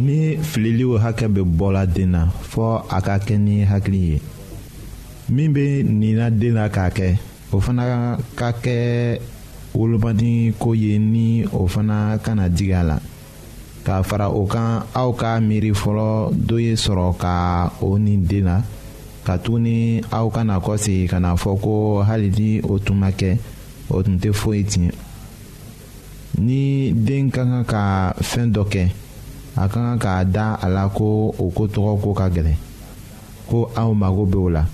ni fililiw hakɛ bɛ bɔla den na fɔɔ a ka kɛ ni hakili ye min bɛ nina den na k'a kɛ o fana ka kɛ wolomadi ko ye ni o fana kana digi a la k'a fara o kan aw ka miiri fɔlɔ dɔ ye sɔrɔ ka o ni den na katuguni aw kana kɔsegin ka na fɔ ko hali ni o tun ma kɛ o tun tɛ foyi tiɲɛ ni den ka kan ka fɛn dɔ kɛ a ka kan k'a da a la ko o ko tɔgɔ ko ka gɛlɛn ko aw mago bɛ o la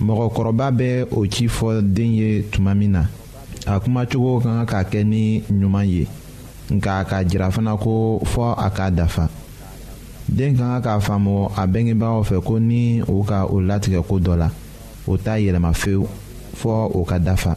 mɔgɔkɔrɔba bɛ o ci fɔ den ye tuma min na a kumacogo ka kan ka kɛ ni ɲuman ye nka a ka jira fana ko fɔ a k'a dafa den ka kan k'a faamu a bɛngebagaw fɛ ko ni u ka o latigɛ ko dɔ la o t'a yɛlɛma fewu fɔ o ka dafa.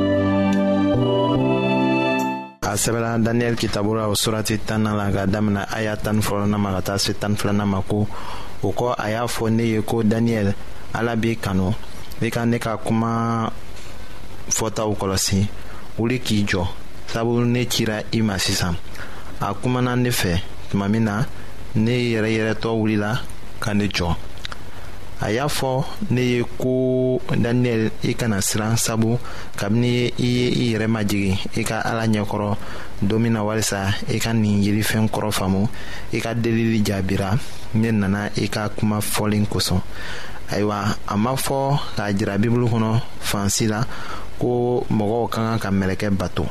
a sɛbɛla daniyɛli kitabura o surati tan na la ka damina a y'a tan fɔlɔna ma ka taa se tan filana ma ko o kɔ a y'a fɔ ne ye ko daniyɛli ala b'i kanu i ka ne ka kuma fɔtaw kɔlɔsi wuli k'i jɔ sabu ne cira i ma sisan a kumana ne fɛ tuma min na ne yɛrɛ yɛrɛtɔ wulila ka ne jɔ a y'a fɔ ne ye ko daniyɛli i kana siran sabu kabini i ye i yɛrɛ majigin i ka ala ɲɛkɔrɔ don min na walisa i ka nin yirifɛn kɔrɔ faamu i ka delili jaabira ne nana i ka kuma fɔlen kosɔn ayiwa a ma fɔ k'a jira bibulu kɔnɔ fansi la ko mɔgɔw ka kan ka mɛlɛkɛ bato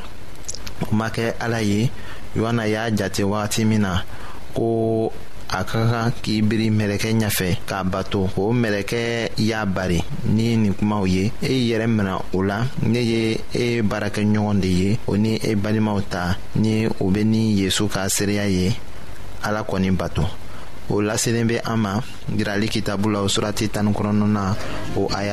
o ma kɛ ala ye yohana y'a jate wagati min na ko a ka kan k'i biri mɛlɛkɛ ɲɛfɛ k'a bato o mɛlɛkɛ y'a bari ni nin kumaw ye e yɛrɛ mina o la ne ye e baarakɛ ɲɔgɔn de ye o ni e balimaw ta ni o bɛ ni yezu ka seereya ye ala kɔni bato o laselen bɛ an ma jirali kitabu la o surati tan ni kɔnɔnɔn na o aya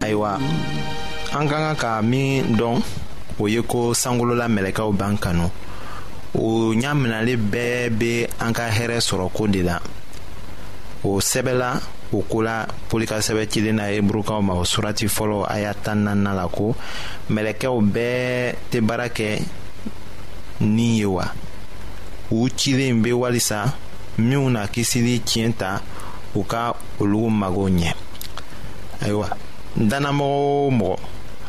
ayiwa an ka kan ka min dɔn o ye ko sankolola mɛlɛkɛw b'an kanu o ɲa minɛli bɛɛ bɛ an ka hɛrɛ sɔrɔ ko de la o sɛbɛla o ko la poli ka sɛbɛ cilen na heburukaw ma o surati fɔlɔ a y'a tan naaninan la ko mɛlɛkɛw bɛɛ tɛ baara kɛ ni ye wa u cilen bɛ walisa minnu na kisili tiɲɛ ta u ka olu mago ɲɛ ayiwa dannamɔgɔ o mɔgɔ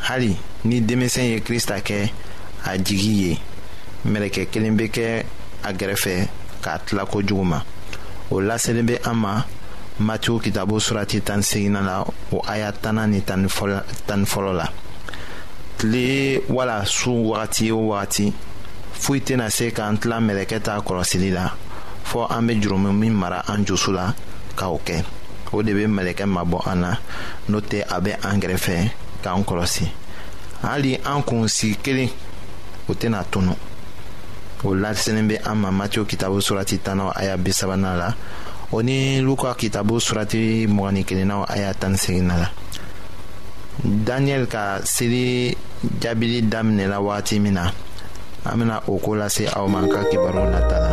hali ni denmisɛn ye krista kɛ a jigi ye mɛlɛkɛ kelen bɛ kɛ a gɛrɛfɛ k'a tila kojugu ma o laselen bɛ an ma matiw kitabu surati tan seginna la o aya tanna ni tan ni fɔlɔ la tile wala su wagati o wagati foyi tɛna se k'an tila mɛlɛkɛ ta kɔlɔsili la fɔ an bɛ jurumi min mara an jusu la k'o kɛ o de bɛ mɛlɛkɛ mabɔ an na n'o tɛ a bɛ an kɛrɛfɛ k'an kɔlɔsi hali an kun sigi kelen o tɛna tunu o laselen bɛ an ma matiw kitabu surati tanaw aya bi sabanan la o ni luka kitabu surati mugan ni kelennaw aya tan ni seginna la daniel ka seli jaabili daminɛla wagati min na an bɛna o ko lase aw ma an ka kibaru nata la.